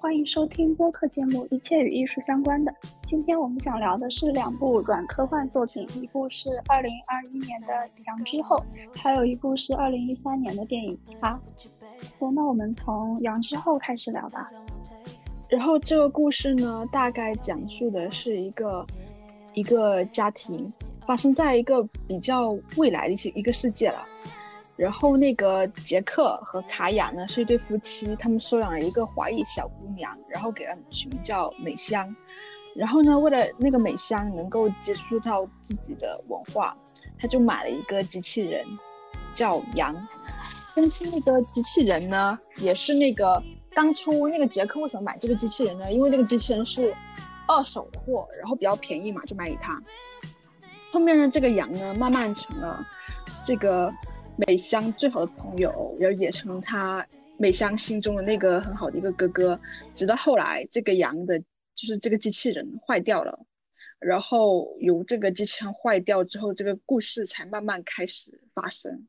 欢迎收听播客节目《一切与艺术相关的》。今天我们想聊的是两部软科幻作品，一部是二零二一年的《羊之后》，还有一部是二零一三年的电影《它》。那我们从《羊之后》开始聊吧。然后这个故事呢，大概讲述的是一个一个家庭，发生在一个比较未来的一些一个世界了。然后那个杰克和卡雅呢是一对夫妻，他们收养了一个华裔小姑娘，然后给了取名叫美香。然后呢，为了那个美香能够接触到自己的文化，他就买了一个机器人，叫羊。但是那个机器人呢，也是那个当初那个杰克为什么买这个机器人呢？因为那个机器人是二手货，然后比较便宜嘛，就买给他。后面呢，这个羊呢，慢慢成了这个。美香最好的朋友，然后也成他美香心中的那个很好的一个哥哥。直到后来，这个羊的，就是这个机器人坏掉了，然后由这个机器人坏掉之后，这个故事才慢慢开始发生。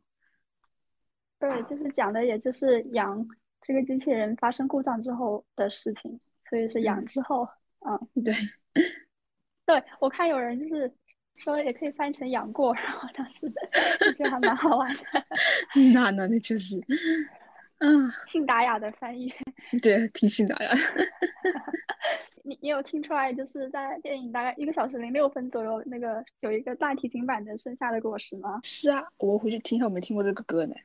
对，就是讲的，也就是羊这个机器人发生故障之后的事情，所以是羊之后。嗯，对，对我看有人就是。说也可以翻成杨过，然后当时就觉得还蛮好玩的。那那那确实，嗯，信达雅的翻译，对，挺信达雅。你你有听出来，就是在电影大概一个小时零六分左右，那个有一个大提琴版的《盛夏的果实》吗？是啊，我回去听一下，我没听过这个歌呢。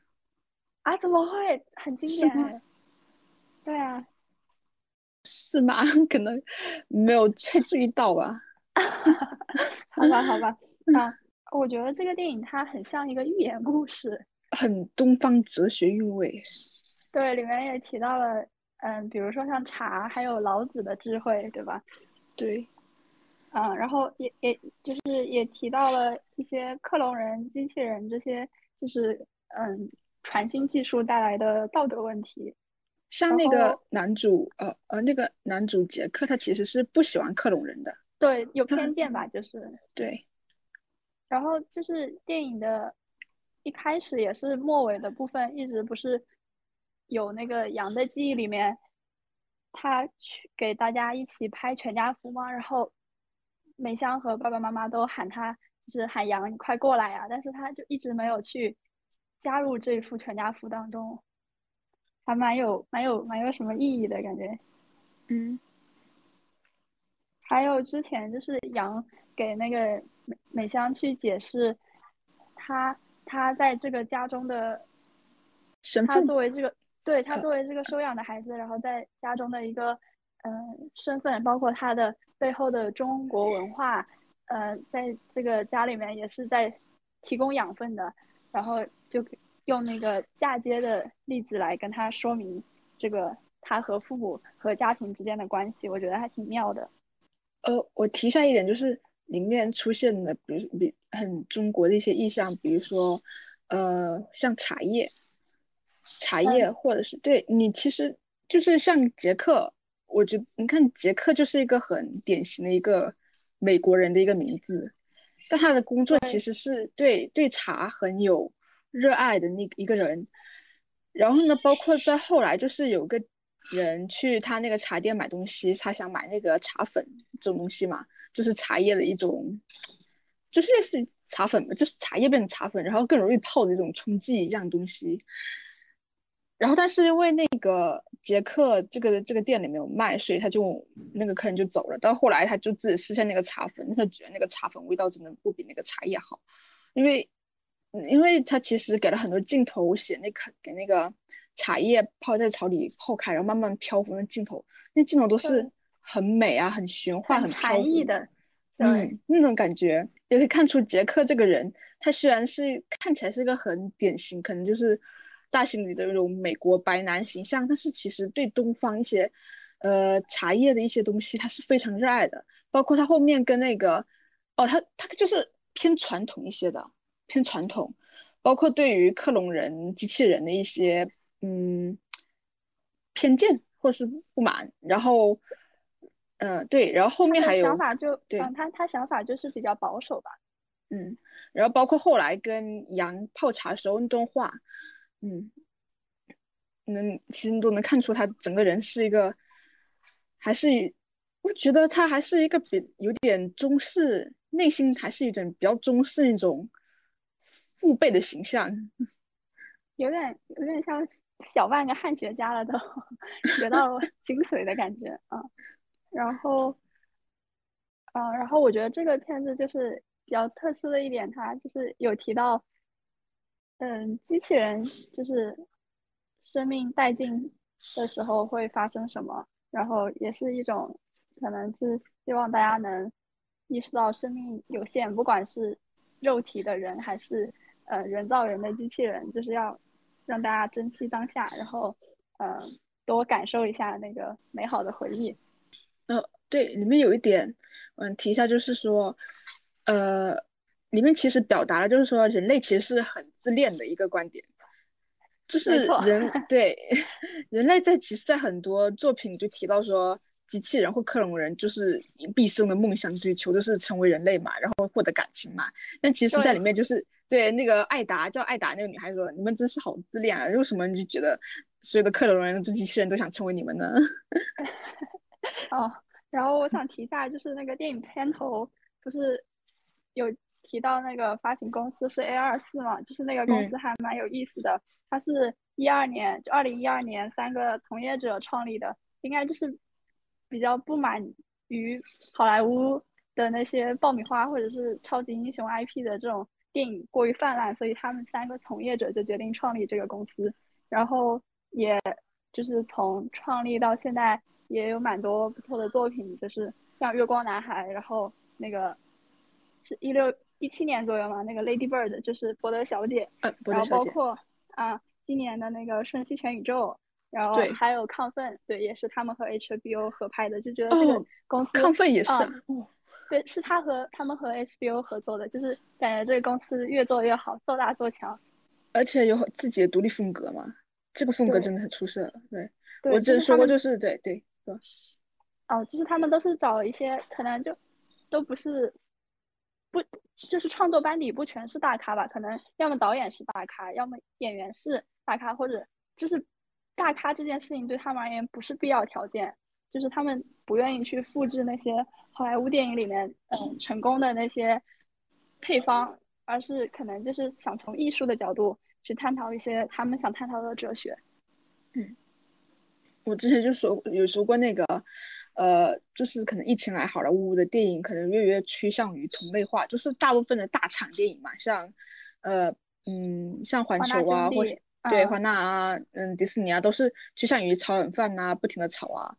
啊？怎么会？很经典。对啊。是吗？可能没有太注意到吧。好吧，好吧，啊，我觉得这个电影它很像一个寓言故事，很东方哲学韵味。对，里面也提到了，嗯，比如说像茶，还有老子的智慧，对吧？对，嗯，然后也也就是也提到了一些克隆人、机器人这些，就是嗯，传新技术带来的道德问题。像那个男主，呃呃，那个男主杰克，他其实是不喜欢克隆人的。对，有偏见吧，就是对。然后就是电影的一开始也是末尾的部分，一直不是有那个羊的记忆里面，他去给大家一起拍全家福吗。然后美香和爸爸妈妈都喊他，就是喊羊，你快过来呀！但是他就一直没有去加入这一幅全家福当中，还蛮有蛮有蛮有什么意义的感觉，嗯。还有之前就是杨给那个美美香去解释，他他在这个家中的身份，他作为这个对他作为这个收养的孩子，然后在家中的一个嗯身份，包括他的背后的中国文化，呃，在这个家里面也是在提供养分的，然后就用那个嫁接的例子来跟他说明这个他和父母和家庭之间的关系，我觉得还挺妙的。呃，我提一下一点，就是里面出现的，比如比很中国的一些意象，比如说，呃，像茶叶，茶叶，或者是对你，其实就是像杰克，我觉你看杰克就是一个很典型的一个美国人的一个名字，但他的工作其实是对对茶很有热爱的那一个人，然后呢，包括在后来就是有个。人去他那个茶店买东西，他想买那个茶粉这种东西嘛，就是茶叶的一种，就是类似于茶粉嘛，就是茶叶变成茶粉，然后更容易泡的一种冲剂一样东西。然后，但是因为那个杰克这个这个店里没有卖，所以他就那个客人就走了。到后来，他就自己试下那个茶粉，他觉得那个茶粉味道真的不比那个茶叶好，因为因为他其实给了很多镜头写那个给那个。茶叶泡在草里泡开，然后慢慢漂浮，那镜头，那镜头都是很美啊，很玄幻，很禅意的，嗯，那种感觉也可以看出杰克这个人，他虽然是看起来是一个很典型，可能就是大型里的那种美国白男形象，但是其实对东方一些，呃，茶叶的一些东西，他是非常热爱的，包括他后面跟那个，哦，他他就是偏传统一些的，偏传统，包括对于克隆人、机器人的一些。嗯，偏见或是不满，然后，嗯，对，然后后面还有想法就对，他他想法就是比较保守吧，嗯，然后包括后来跟杨泡茶时候那段话，嗯，能其实都能看出他整个人是一个还是我觉得他还是一个比有点中式，内心还是有点比较中式那种父辈的形象，有点有点像小半个汉学家了，都 学到 精髓的感觉啊。然后，啊，然后我觉得这个片子就是比较特殊的一点，它就是有提到，嗯，机器人就是生命殆尽的时候会发生什么。然后也是一种，可能是希望大家能意识到生命有限，不管是肉体的人还是呃人造人的机器人，就是要让大家珍惜当下，然后呃多感受一下那个美好的回忆。呃，对，里面有一点，嗯，提一下，就是说，呃，里面其实表达了，就是说人类其实是很自恋的一个观点。就是人 对 人类在其实，在很多作品就提到说，机器人或克隆人就是毕生的梦想追求就是成为人类嘛，然后获得感情嘛。但其实，在里面就是对那个艾达叫艾达那个女孩说：“你们真是好自恋啊！为什么你就觉得所有的克隆人、这机器人都想成为你们呢？” 哦，然后我想提一下，就是那个电影片头不是有提到那个发行公司是 A 二四嘛？就是那个公司还蛮有意思的。它是一二年，就二零一二年三个从业者创立的，应该就是比较不满于好莱坞的那些爆米花或者是超级英雄 IP 的这种电影过于泛滥，所以他们三个从业者就决定创立这个公司，然后也就是从创立到现在也有蛮多不错的作品，就是像月光男孩，然后那个是一六一七年左右嘛，那个 Lady Bird 就是博德小姐，然后包括。啊，今年的那个《瞬息全宇宙》，然后还有《亢奋》，对，也是他们和 HBO 合拍的，就觉得这个公司亢奋也是，对，是他和他们和 HBO 合作的，就是感觉这个公司越做越好，做大做强，而且有自己的独立风格嘛，这个风格真的很出色。对，我之前说过就是对对对，哦，就是他们都是找一些可能就都不是。不，就是创作班底不全是大咖吧？可能要么导演是大咖，要么演员是大咖，或者就是大咖这件事情对他们而言不是必要条件，就是他们不愿意去复制那些好莱坞电影里面嗯成功的那些配方，而是可能就是想从艺术的角度去探讨一些他们想探讨的哲学。嗯，我之前就说有说过那个。呃，就是可能疫情来，好莱坞的电影可能越来越趋向于同类化，就是大部分的大厂电影嘛，像，呃，嗯，像环球啊，或对华纳啊，嗯，迪士尼啊，都是趋向于炒冷饭啊，不停的炒啊。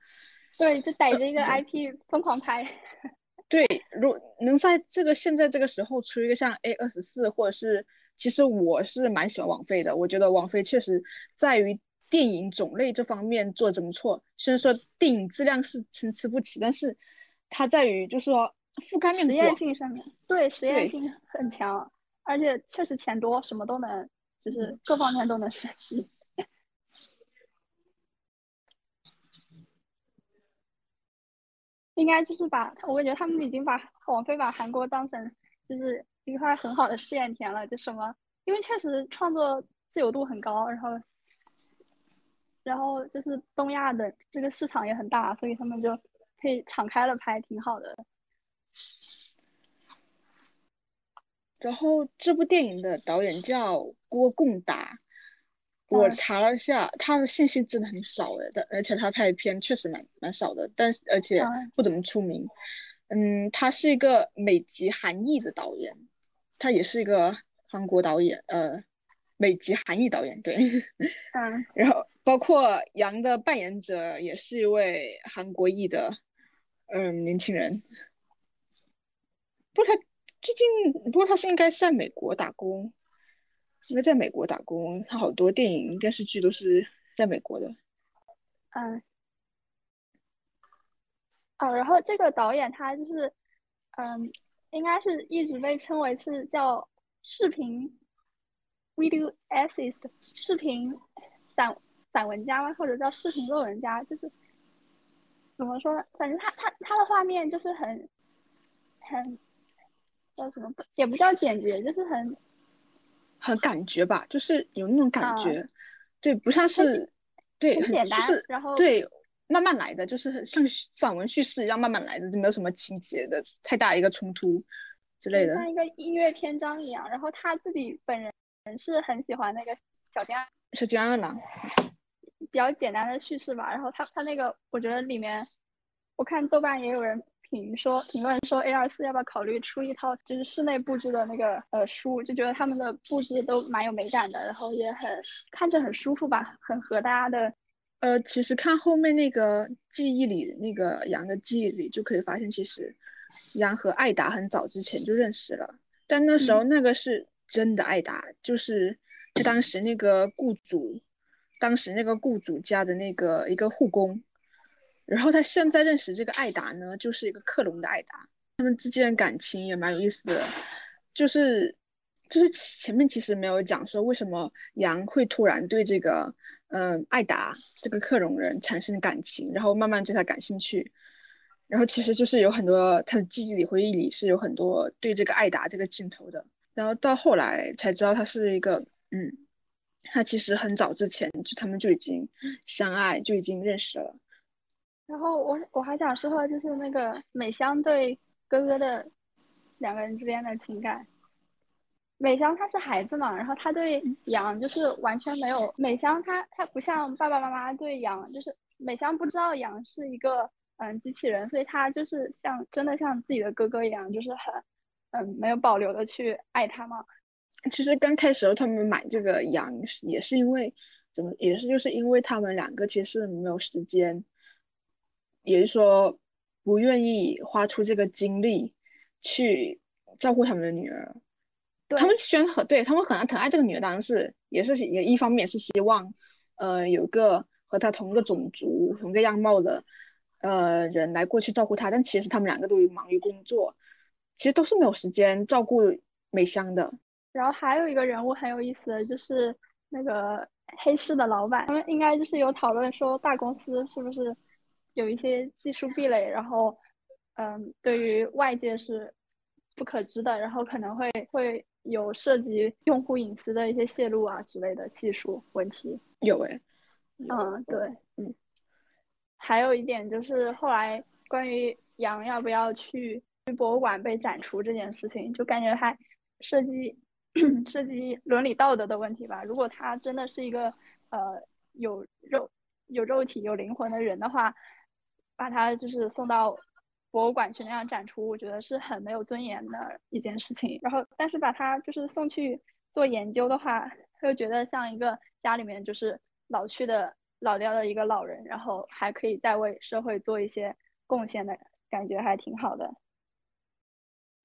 对，就逮着一个 IP 疯狂拍。对，如能在这个现在这个时候出一个像 A 二十四，或者是，其实我是蛮喜欢王菲的，我觉得王菲确实在于。电影种类这方面做怎么错？虽然说电影质量是参差不齐，但是它在于就是说覆盖面实验性上面，对实验性很强，而且确实钱多，什么都能，就是各方面都能涉及。应该就是把，我感觉他们已经把网飞把韩国当成就是一块很好的试验田了，就什么，因为确实创作自由度很高，然后。然后就是东亚的这个市场也很大，所以他们就可以敞开了拍，挺好的。然后这部电影的导演叫郭贡达，我查了一下，他的信息真的很少诶，但而且他拍的片确实蛮蛮少的，但是而且不怎么出名。嗯，他是一个美籍韩裔的导演，他也是一个韩国导演，呃，美籍韩裔导演，对，嗯，然后。包括杨的扮演者也是一位韩国裔的，嗯，年轻人。不是他最近，不过他是应该是在美国打工，应该在美国打工。他好多电影、电视剧都是在美国的。嗯。哦，然后这个导演他就是，嗯，应该是一直被称为是叫视频 video essayist 视频散。散文家吗？或者叫视频论文家？就是怎么说呢？反正他他他的画面就是很很叫什么？也不叫简洁，就是很很感觉吧，就是有那种感觉。对，不像是对，很简单。是然后对慢慢来的，就是像散文叙事一样慢慢来的，就没有什么情节的太大一个冲突之类的，像一个音乐篇章一样。然后他自己本人是很喜欢那个小金二小金二郎，比较简单的叙事吧。然后他他那个，我觉得里面，我看豆瓣也有人。评说评论说 A 二四要不要考虑出一套就是室内布置的那个呃书，就觉得他们的布置都蛮有美感的，然后也很看着很舒服吧，很合大家的。呃，其实看后面那个记忆里那个羊的记忆里就可以发现，其实羊和艾达很早之前就认识了，但那时候那个是真的艾达，就是他当时那个雇主，当时那个雇主家的那个一个护工。然后他现在认识这个艾达呢，就是一个克隆的艾达，他们之间感情也蛮有意思的，就是就是前面其实没有讲说为什么杨会突然对这个嗯艾达这个克隆人产生感情，然后慢慢对他感兴趣，然后其实就是有很多他的记忆里回忆里是有很多对这个艾达这个镜头的，然后到后来才知道他是一个嗯，他其实很早之前就他们就已经相爱就已经认识了。然后我我还想说，就是那个美香对哥哥的两个人之间的情感。美香她是孩子嘛，然后她对羊就是完全没有。美香她她不像爸爸妈妈对羊，就是美香不知道羊是一个嗯机器人，所以她就是像真的像自己的哥哥一样，就是很嗯没有保留的去爱他嘛。其实刚开始他们买这个羊也是因为怎么也是就是因为他们两个其实没有时间。也是说，不愿意花出这个精力去照顾他们的女儿。他们虽然很对他们很疼爱这个女儿，当然是也是也一方面是希望，呃，有个和他同一个种族、同一个样貌的呃人来过去照顾他。但其实他们两个都忙于工作，其实都是没有时间照顾美香的。然后还有一个人物很有意思的就是那个黑市的老板，他们应该就是有讨论说大公司是不是。有一些技术壁垒，然后，嗯，对于外界是不可知的，然后可能会会有涉及用户隐私的一些泄露啊之类的技术问题。有哎，嗯，对，嗯，还有一点就是后来关于羊要不要去去博物馆被展出这件事情，就感觉还涉及 涉及伦理道德的问题吧。如果他真的是一个呃有肉有肉体有灵魂的人的话。把它就是送到博物馆去那样展出，我觉得是很没有尊严的一件事情。然后，但是把它就是送去做研究的话，又觉得像一个家里面就是老去的老掉的一个老人，然后还可以再为社会做一些贡献的感觉，还挺好的。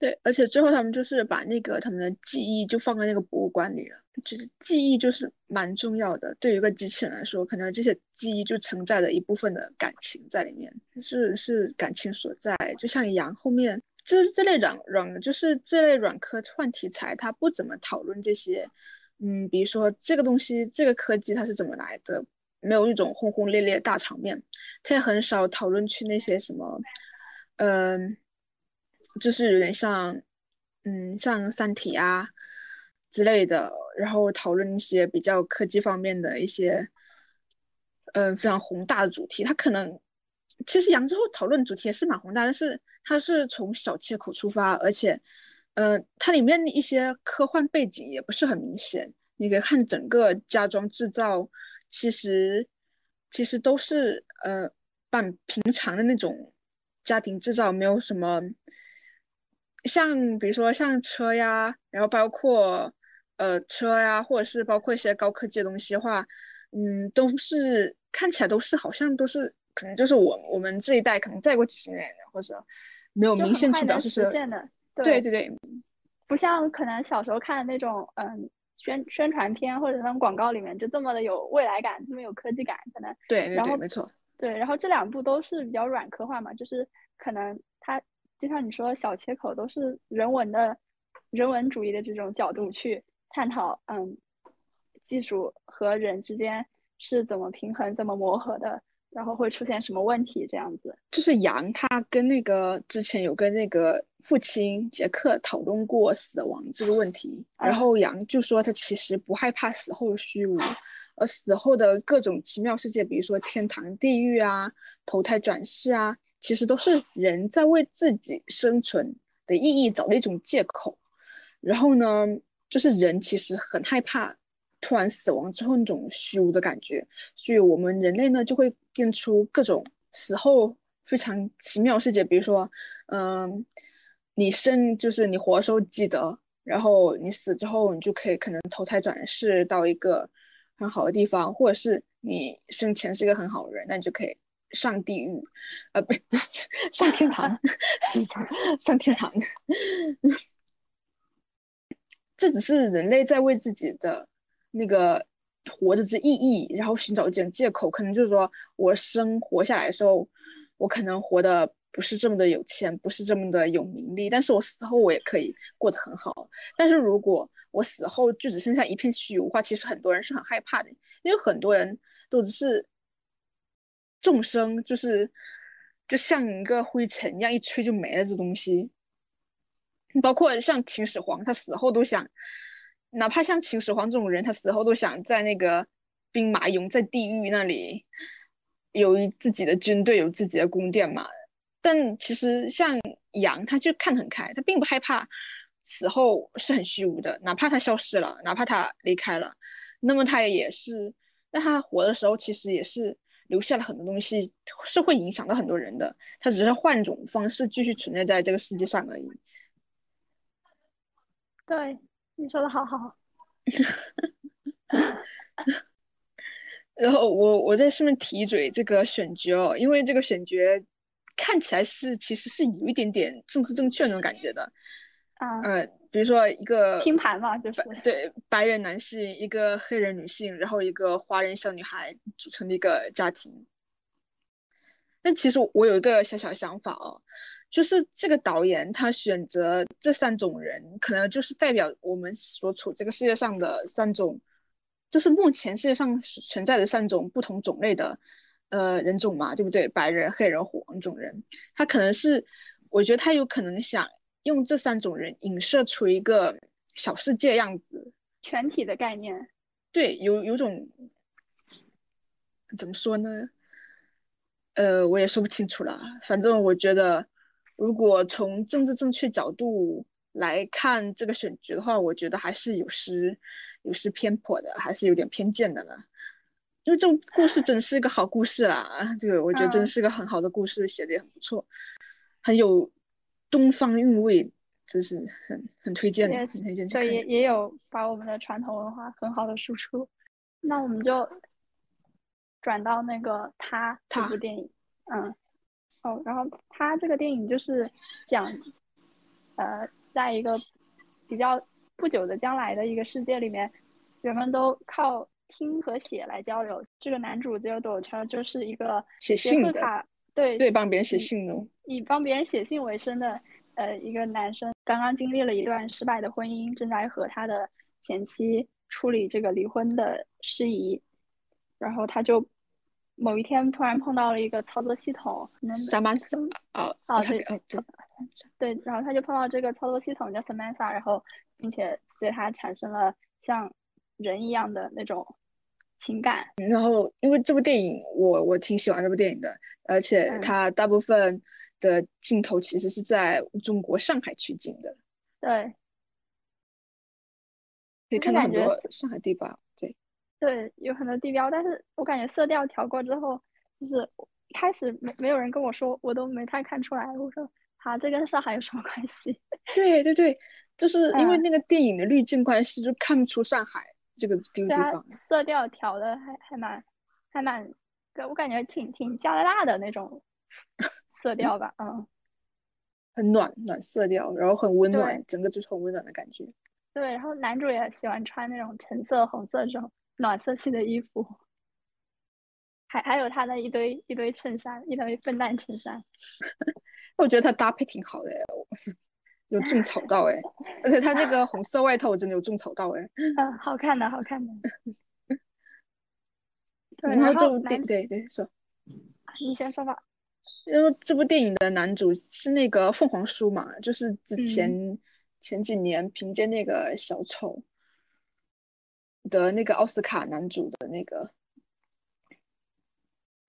对，而且最后他们就是把那个他们的记忆就放在那个博物馆里了。就是记忆就是蛮重要的，对于一个机器人来说，可能这些记忆就承载了一部分的感情在里面，是是感情所在。就像羊后面，就是这类软软，就是这类软科幻题材，它不怎么讨论这些。嗯，比如说这个东西，这个科技它是怎么来的，没有一种轰轰烈烈大场面，它也很少讨论去那些什么，嗯。就是有点像，嗯，像《三体》啊之类的，然后讨论一些比较科技方面的一些，嗯，非常宏大的主题。它可能其实杨之后讨论主题也是蛮宏大，但是它是从小切口出发，而且，嗯，它里面一些科幻背景也不是很明显。你可以看整个家装制造，其实其实都是呃，半平常的那种家庭制造，没有什么。像比如说像车呀，然后包括呃车呀，或者是包括一些高科技的东西的话，嗯，都是看起来都是好像都是可能就是我我们这一代可能再过几十年或者没有明显去表示说，对对对，不像可能小时候看的那种嗯宣宣传片或者那种广告里面就这么的有未来感，这么有科技感，可能对对对没错，对，然后这两部都是比较软科幻嘛，就是可能它。就像你说，小切口都是人文的、人文主义的这种角度去探讨，嗯，技术和人之间是怎么平衡、怎么磨合的，然后会出现什么问题，这样子。就是杨他跟那个之前有跟那个父亲杰克讨论过死亡这个问题，然后杨就说他其实不害怕死后的虚无，而死后的各种奇妙世界，比如说天堂、地狱啊、投胎转世啊，其实都是人在为自己生存的意义找的一种借口。然后呢，就是人其实很害怕突然死亡之后那种虚无的感觉，所以我们人类呢就会变出各种死后非常奇妙世界，比如说，嗯，你生就是你活的时候记得，然后你死之后你就可以可能投胎转世到一个很好的地方，或者是你生前是一个很好的人，那你就可以上地狱，呃，不，上天堂，上天堂。这只是人类在为自己的那个活着之意义，然后寻找一点借口。可能就是说我生活下来的时候，我可能活的不是这么的有钱，不是这么的有名利，但是我死后我也可以过得很好。但是如果我死后就只剩下一片虚无的话，其实很多人是很害怕的，因为很多人都只是众生，就是就像一个灰尘一样，一吹就没了这东西。包括像秦始皇，他死后都想，哪怕像秦始皇这种人，他死后都想在那个兵马俑在地狱那里有自己的军队，有自己的宫殿嘛。但其实像杨，他就看得很开，他并不害怕死后是很虚无的，哪怕他消失了，哪怕他离开了，那么他也是，那他活的时候其实也是留下了很多东西，是会影响到很多人的。他只是换种方式继续存在在这个世界上而已。对，你说的好好。然后我我在顺便提一嘴这个选角哦，因为这个选角看起来是其实是有一点点政治正确那种感觉的。啊。呃，比如说一个拼盘嘛，就是对白人男性，一个黑人女性，然后一个华人小女孩组成的一个家庭。但其实我有一个小小想法哦。就是这个导演，他选择这三种人，可能就是代表我们所处这个世界上的三种，就是目前世界上存在的三种不同种类的，呃，人种嘛，对不对？白人、黑人、黄种人，他可能是，我觉得他有可能想用这三种人影射出一个小世界样子，全体的概念。对，有有种怎么说呢？呃，我也说不清楚了，反正我觉得。如果从政治正确角度来看这个选角的话，我觉得还是有失有失偏颇的，还是有点偏见的了。因为这种故事真是一个好故事啊！这个我觉得真是个很好的故事，写的也很不错，很有东方韵味，真是很很推荐，很推荐。对，也也有把我们的传统文化很好的输出。那我们就转到那个他这部电影，嗯。哦，然后他这个电影就是讲，呃，在一个比较不久的将来的一个世界里面，人们都靠听和写来交流。这个男主角朵车就是一个写信的，对对，帮别人写信的，以帮别人写信为生的，呃，一个男生，刚刚经历了一段失败的婚姻，正在和他的前妻处理这个离婚的事宜，然后他就。某一天突然碰到了一个操作系统，萨曼萨哦哦对对 对，然后他就碰到这个操作系统叫 Samantha，然后并且对他产生了像人一样的那种情感。然后因为这部电影，我我挺喜欢这部电影的，而且它大部分的镜头其实是在中国上海取景的。对，可以看到很多上海地标。对，对有很多地标，但是我感觉色调调过之后，就是开始没没有人跟我说，我都没太看出来。我说，啊，这跟上海有什么关系？对对对，就是因为那个电影的滤镜关系，就看不出上海这个地地方。色调调的还还蛮还蛮，我感觉挺挺加拿大的那种色调吧，嗯，很暖暖色调，然后很温暖，整个就是很温暖的感觉。对，然后男主也喜欢穿那种橙色、红色这种。暖色系的衣服，还还有他的一堆一堆衬衫，一堆笨蛋衬衫。我觉得他搭配挺好的，有种草到哎，而且他那个红色外套我真的有种草到哎。嗯，好看的，好看的。然后这部电对对说，你先说吧。因为这部电影的男主是那个凤凰叔嘛，就是之前前几年凭借那个小丑。得那个奥斯卡男主的那个。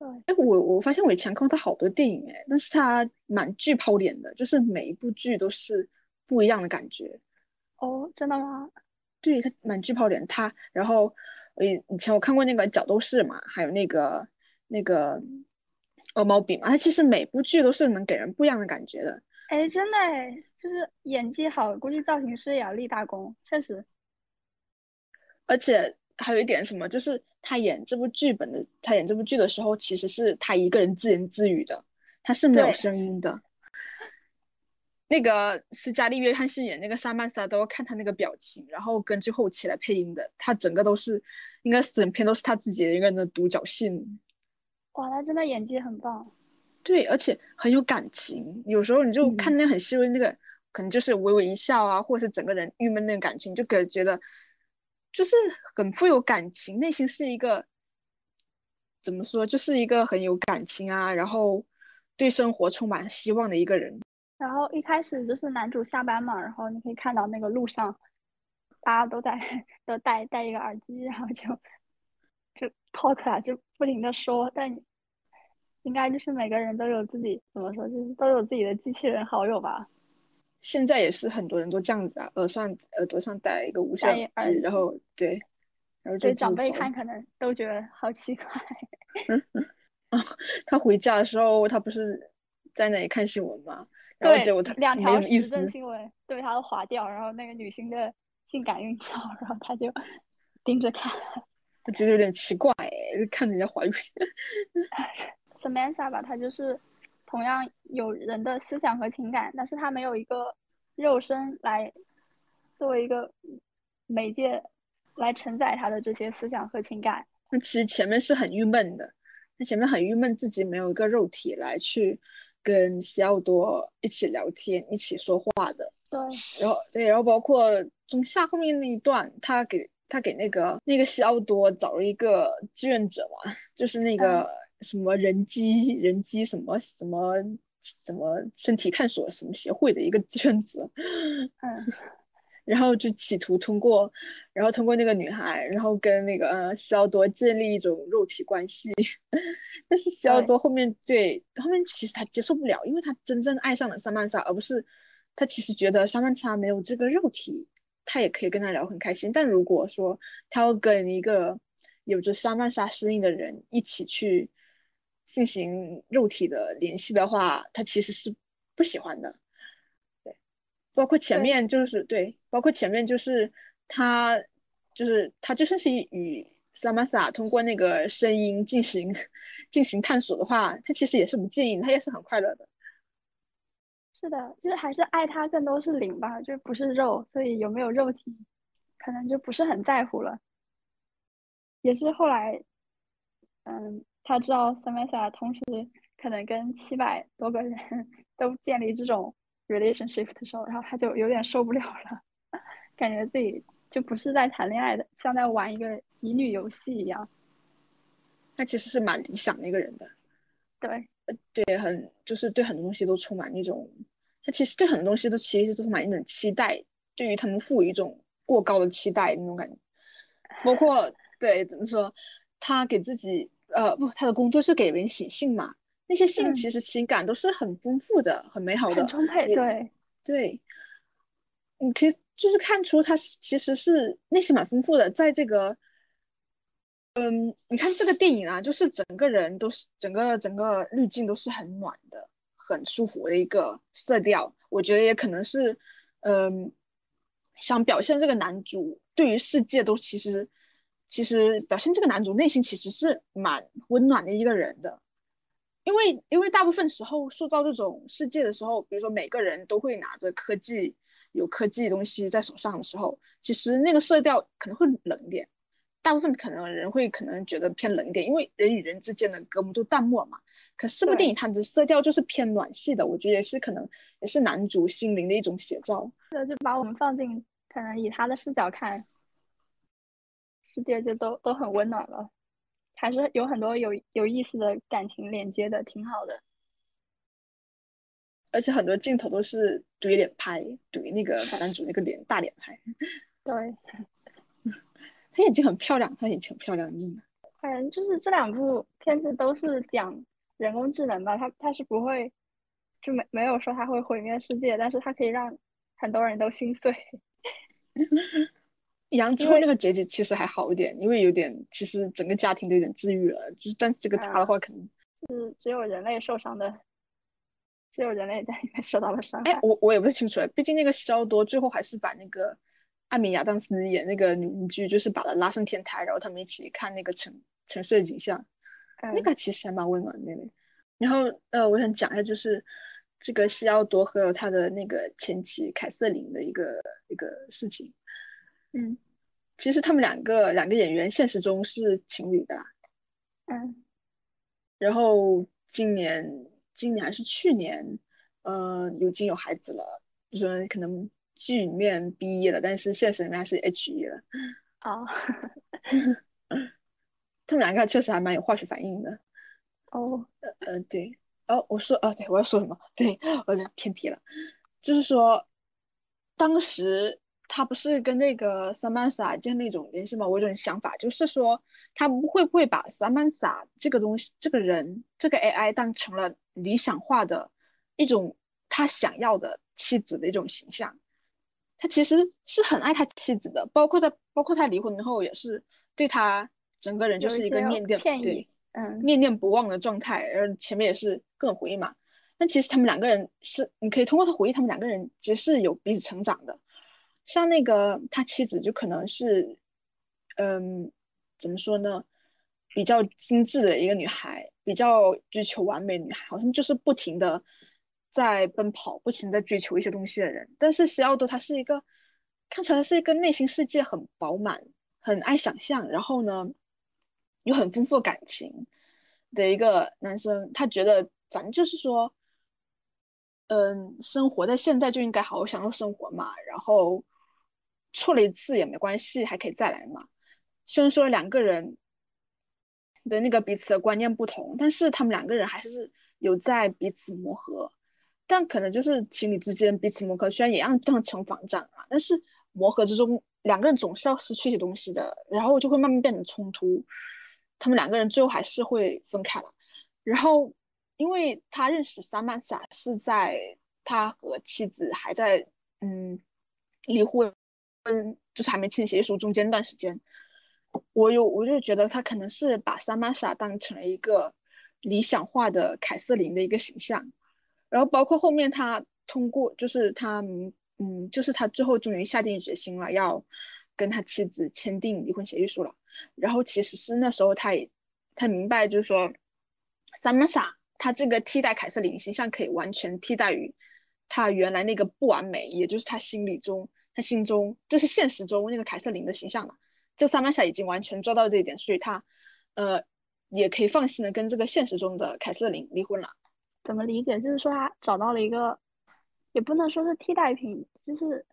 对，哎，我我发现韦强看过他好多电影哎，但是他蛮巨抛脸的，就是每一部剧都是不一样的感觉。哦，真的吗？对他蛮巨抛脸，他然后以以前我看过那个角斗士嘛，还有那个那个鹅毛笔嘛，他其实每部剧都是能给人不一样的感觉的。哎，真的哎，就是演技好，估计造型师也要立大功，确实。而且还有一点什么，就是他演这部剧本的，他演这部剧的时候，其实是他一个人自言自语的，他是没有声音的。那个斯嘉丽·约翰逊演那个萨曼莎，都要看他那个表情，然后根据后期来配音的。他整个都是，应该整篇都是他自己一个人的独角戏。哇，他真的演技很棒。对，而且很有感情。有时候你就嗯看那很细微那个，可能就是微微一笑啊，或者是整个人郁闷那个感情，就给觉得就是很富有感情，内心是一个怎么说，就是一个很有感情啊，然后对生活充满希望的一个人。然后一开始就是男主下班嘛，然后你可以看到那个路上，大家都在都戴戴一个耳机，然后就就 talk 啊，就不停的说，但应该就是每个人都有自己怎么说，就是都有自己的机器人好友吧。现在也是很多人都这样子啊，耳上耳朵上戴一个无线耳耳机，然后对，然后就长辈看可能都觉得好奇怪。他回家的时候，他不是在那里看新闻吗？然后对结果他，两条时政思，新闻对他都划掉，然后那个女星的性感孕照，然后他就盯着看。我觉得有点奇怪哎，看人家怀孕。Samantha 吧，她就是同样有人的思想和情感，但是他没有一个肉身来作为一个媒介来承载他的这些思想和情感。那其实前面是很郁闷的，他前面很郁闷，自己没有一个肉体来去跟西奥多一起聊天、一起说话的。对，然后对，然后包括中下后面那一段，他给他给那个那个西奥多找了一个志愿者嘛，就是那个什么人机人机什么什么什么身体探索什么协会的一个 圈子，嗯，然后就企图通过，然后通过那个女孩，然后跟那个呃西奥多建立一种肉体关系，但是西奥多后面对后面其实他接受不了，因为他真正爱上了萨曼莎，而不是他其实觉得萨曼莎没有这个肉体，他也可以跟他聊很开心。但如果说他要跟一个有着萨曼莎适应的人一起去进行肉体的联系的话，他其实是不喜欢的。对包括前面就是对，包括前面就是他，就是他就算是与萨曼萨通过那个声音进行进行探索的话，他其实也是不介意，他也是很快乐的。是的，就是还是爱他更多是灵吧，就不是肉，所以有没有肉体，可能就不是很在乎了。也是后来，嗯，他知道 Samantha 同时可能跟七百多个人 都建立这种 relationship 的时候，然后他就有点受不了了，感觉自己就不是在谈恋爱的，像在玩一个乙女游戏一样。他其实是蛮理想的一个人的，对，对，很就是对很多东西都充满那种，他其实对很多东西都其实都充满一种期待，对于他们赋予一种过高的期待那种感觉，包括对怎么说，他给自己呃不，他的工作是给人写信嘛，那些信嗯其实情感都是很丰富的，很美好的很，充沛。对，对，你可以就是看出他是其实是内心蛮丰富的，在这个，嗯，你看这个电影啊，就是整个人都是整个整个滤镜都是很暖的，很舒服的一个色调。我觉得也可能是，嗯，想表现这个男主对于世界都其实其实表现这个男主内心其实是蛮温暖的一个人的。因为因为大部分时候塑造这种世界的时候，比如说每个人都会拿着科技有科技的东西在手上的时候，其实那个色调可能会冷一点。大部分可能人会可能觉得偏冷一点，因为人与人之间的隔膜都淡漠嘛。可是这部电影它的色调就是偏暖系的，我觉得也是可能也是男主心灵的一种写照。那就把我们放进可能以他的视角看，世界就都都很温暖了，还是有很多有有意思的感情连接的，挺好的。而且很多镜头都是怼脸拍，怼那个男主那个脸大脸拍。对，他眼睛很漂亮，他眼睛很漂亮，真的。反正就是这两部片子都是讲人工智能吧，它它是不会就没没有说它会毁灭世界，但是它可以让很多人都心碎。杨之后那个结局其实还好一点，因为有点其实整个家庭都有点治愈了，就是但是这个他的话可能是只有人类受伤的，只有人类在里面受到了伤害。哎，我我也不是清楚，毕竟那个西奥多最后还是把那个艾米亚当斯演那个女邻居，就是把她拉上天台，然后他们一起看那个城城市的景象，那个其实还蛮温暖的。然后呃，我想讲一下就是这个西奥多和他的那个前妻凯瑟琳的一个一个事情。嗯，其实他们两个两个演员现实中是情侣的啦。嗯，然后今年今年还是去年，呃，有经有孩子了，就是可能剧里面 B 了，但是现实里面还是 H 一了。哦，他们两个确实还蛮有化学反应的。哦，呃，对，哦，我说，哦，对，我要说什么？对，我偏题了，就是说当时。他不是跟那个 Samantha 建立一种联系吗？我有种想法，就是说他会不会把 Samantha 这个东西、这个人、这个 AI 当成了理想化的一种他想要的妻子的一种形象？他其实是很爱他妻子的，包括他，包括他离婚之后也是对他整个人就是一个念念对，嗯，念念不忘的状态。然后前面也是各种回忆嘛。但其实他们两个人是，你可以通过他回忆，他们两个人其实是有彼此成长的。像那个他妻子就可能是，嗯，怎么说呢？比较精致的一个女孩，比较追求完美女孩，好像就是不停的在奔跑，不停在追求一些东西的人。但是西奥多他是一个，看出来是一个内心世界很饱满、很爱想象，然后呢，有很丰富感情的一个男生。他觉得反正就是说，嗯，生活在现在就应该好好享受生活嘛，然后。错了一次也没关系，还可以再来嘛。虽然说两个人的那个彼此的观念不同，但是他们两个人还是有在彼此磨合。但可能就是情侣之间彼此磨合，虽然也让当成防战啊，但是磨合之中两个人总是要失去一些东西的，然后就会慢慢变成冲突。他们两个人最后还是会分开了。然后，因为他认识萨曼萨是在他和妻子还在嗯离婚。嗯，就是还没签协议书中间段时间，我有我就觉得他可能是把萨曼莎当成了一个理想化的凯瑟琳的一个形象，然后包括后面他通过就是他嗯就是他最后终于下定决心了，要跟他妻子签订离婚协议书了，然后其实是那时候他也他明白就是说萨曼莎他这个替代凯瑟琳形象可以完全替代于他原来那个不完美，也就是他心里中。他心中就是现实中那个凯瑟琳的形象了，这萨曼莎已经完全做到这一点，所以他，呃，也可以放心的跟这个现实中的凯瑟琳离婚了。怎么理解？就是说他找到了一个，也不能说是替代品，就是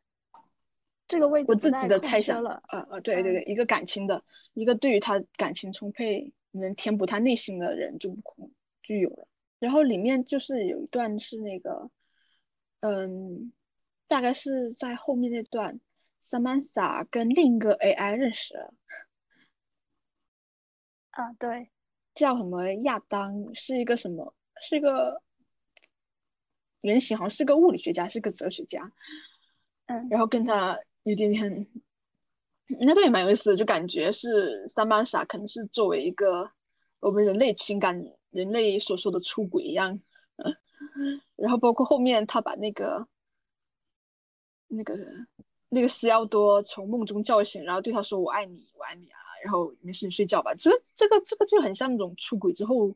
这个位置我自己的猜想了。呃呃，对对对，一个感情的，一个对于他感情充沛、能填补他内心的人就不可能就有了。然后里面就是有一段是那个，嗯。大概是在后面那段，Samantha 跟另一个 AI 认识了。啊，对，叫什么亚当，是一个什么？是一个原型，好像是个物理学家，是个哲学家。嗯，然后跟他有点点，那段也蛮有意思的，就感觉是 Samantha 可能是作为一个我们人类情感、人类所说的出轨一样。然后包括后面他把那个。那个那个西奥多从梦中叫醒，然后对他说：“我爱你，我爱你啊！”然后没事，你睡觉吧。这这个这个就很像那种出轨之后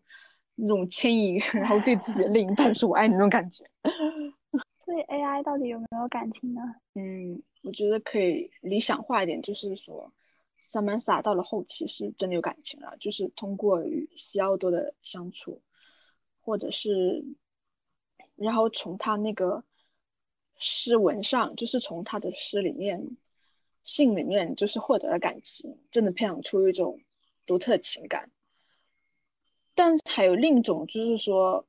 那种牵引，然后对自己的另一半说“我爱你”那种感觉。对 AI 到底有没有感情呢？嗯，我觉得可以理想化一点，就是说萨曼萨到了后期是真的有感情了，就是通过与西奥多的相处，或者是然后从他那个。诗文上就是从他的诗里面、信里面，就是获得了感情，真的培养出一种独特情感。但还有另一种，就是说，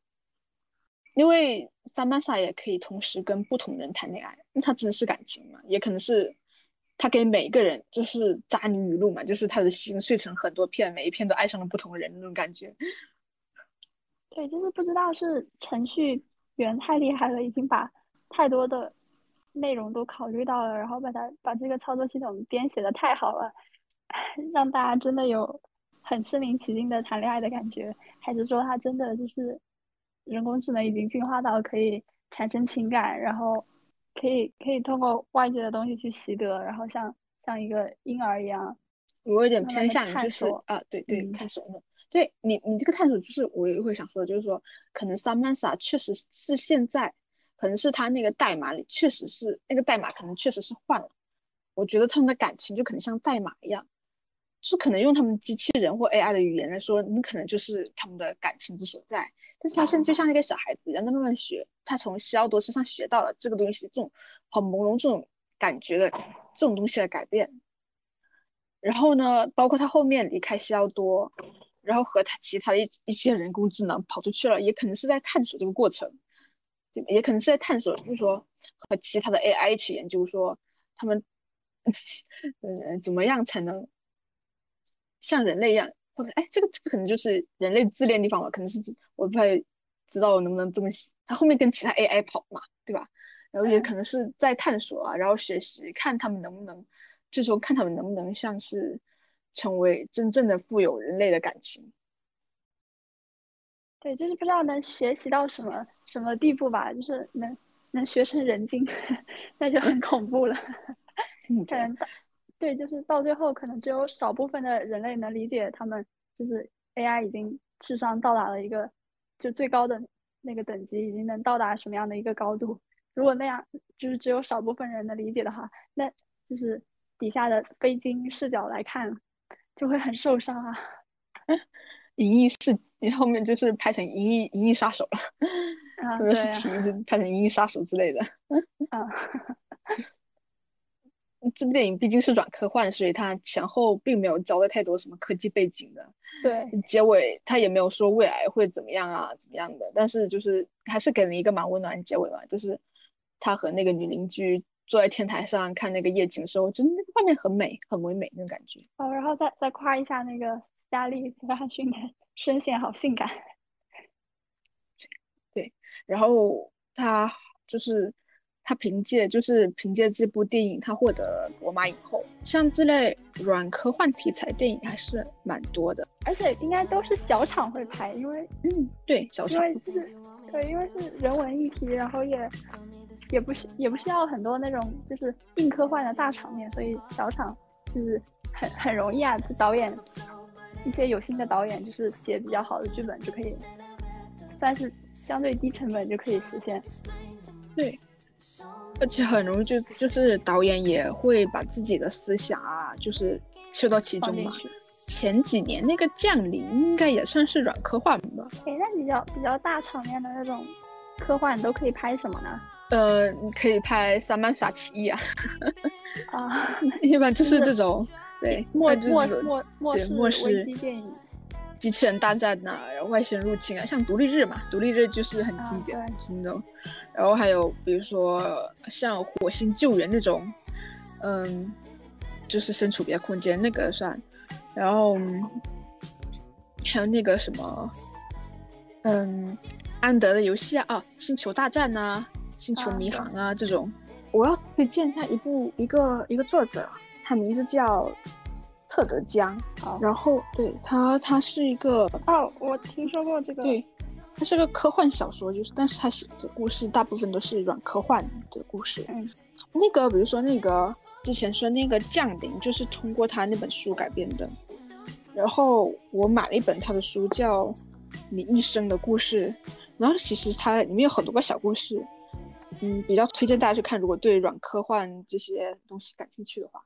因为萨曼莎也可以同时跟不同人谈恋爱，那他真的是感情嘛？也可能是他给每一个人就是渣女语录嘛，就是他的心碎成很多片，每一片都爱上了不同人那种感觉。对，就是不知道是程序员太厉害了，已经把太多的内容都考虑到了，然后把它把这个操作系统编写的太好了，让大家真的有很身临其境的谈恋爱的感觉，还是说他真的就是人工智能已经进化到可以产生情感，然后。可以可以通过外界的东西去习得，然后像像一个婴儿一样，我有点偏向于就是啊，对对，探索的。对你你这个探索就是我也会想说的，就是说可能 Samantha 确实是现在，可能是他那个代码里确实是那个代码可能确实是换了。我觉得他们的感情就可能像代码一样。是可能用他们机器人或 AI 的语言来说，你可能就是他们的感情之所在。但是他现在就像一个小孩子一样，在慢慢学。他从西奥多身上学到了这个东西，这种很朦胧、这种感觉的这种东西的改变。然后呢，包括他后面离开西奥多，然后和他其他的一一些人工智能跑出去了，也可能是在探索这个过程，也可能是在探索，就是说和其他的 AI 一起研究，说他们嗯 怎么样才能。像人类一样，或者哎，这个这个可能就是人类自恋地方吧？可能是我不太知道能不能这么写。他后面跟其他 AI 跑嘛，对吧？然后也可能是在探索啊，然后学习，看他们能不能，最终看他们能不能像是成为真正的富有人类的感情。对，就是不知道能学习到什么什么地步吧？就是能能学成人精，那就很恐怖了。嗯，对。对，就是到最后，可能只有少部分的人类能理解他们，就是 AI 已经智商到达了一个就最高的那个等级，已经能到达什么样的一个高度。如果那样，就是只有少部分人能理解的话，那就是底下的非精英视角来看，就会很受伤啊。银翼是，你后面就是拍成银翼银翼杀手了，特别是起就拍成银翼杀手之类的。啊。这部电影毕竟是软科幻，所以它前后并没有交代太多什么科技背景的。对，结尾他也没有说未来会怎么样啊，怎么样的。但是就是还是给了一个蛮温暖的结尾嘛，就是他和那个女邻居坐在天台上看那个夜景的时候，真的那个画面很美，很唯美那种感觉。哦，然后再再夸一下那个斯嘉丽·约翰逊的声线，好性感。对，然后他就是。他凭借就是凭借这部电影，他获得罗马影后。像这类软科幻题材电影还是蛮多的，而且应该都是小厂会拍，因为嗯，对，小厂，因为就是对，因为是人文议题，然后也也不是也不需要很多那种就是硬科幻的大场面，所以小厂就是很很容易啊。导演一些有心的导演，就是写比较好的剧本就可以，算是相对低成本就可以实现。对。而且很容易就就是导演也会把自己的思想啊，就是切到其中嘛。前几年那个《降临》应该也算是软科幻吧。哎，那比较比较大场面的那种科幻都可以拍什么呢？呃，你可以拍《萨曼莎起义》啊。啊，一般就是这种，对，末末末末末世危机电影。机器人大战呐，然后外星人入侵啊，像独立日嘛，独立日就是很经典的那种。然后还有比如说像火星救援那种，嗯，就是身处别的空间那个算。然后还有那个什么，嗯，安德的游戏啊，啊，星球大战呐，星球迷航啊这种。我要推荐他一部一个一个作者，他名字叫。特德·江，然后对他，他是一个哦，我听说过这个，对，他是个科幻小说，就是，但是他写的故事大部分都是软科幻的故事。嗯，那个，比如说那个之前说那个《降临》，就是通过他那本书改编的。然后我买了一本他的书，叫《你一生的故事》，然后其实它里面有很多个小故事，嗯，比较推荐大家去看，如果对软科幻这些东西感兴趣的话。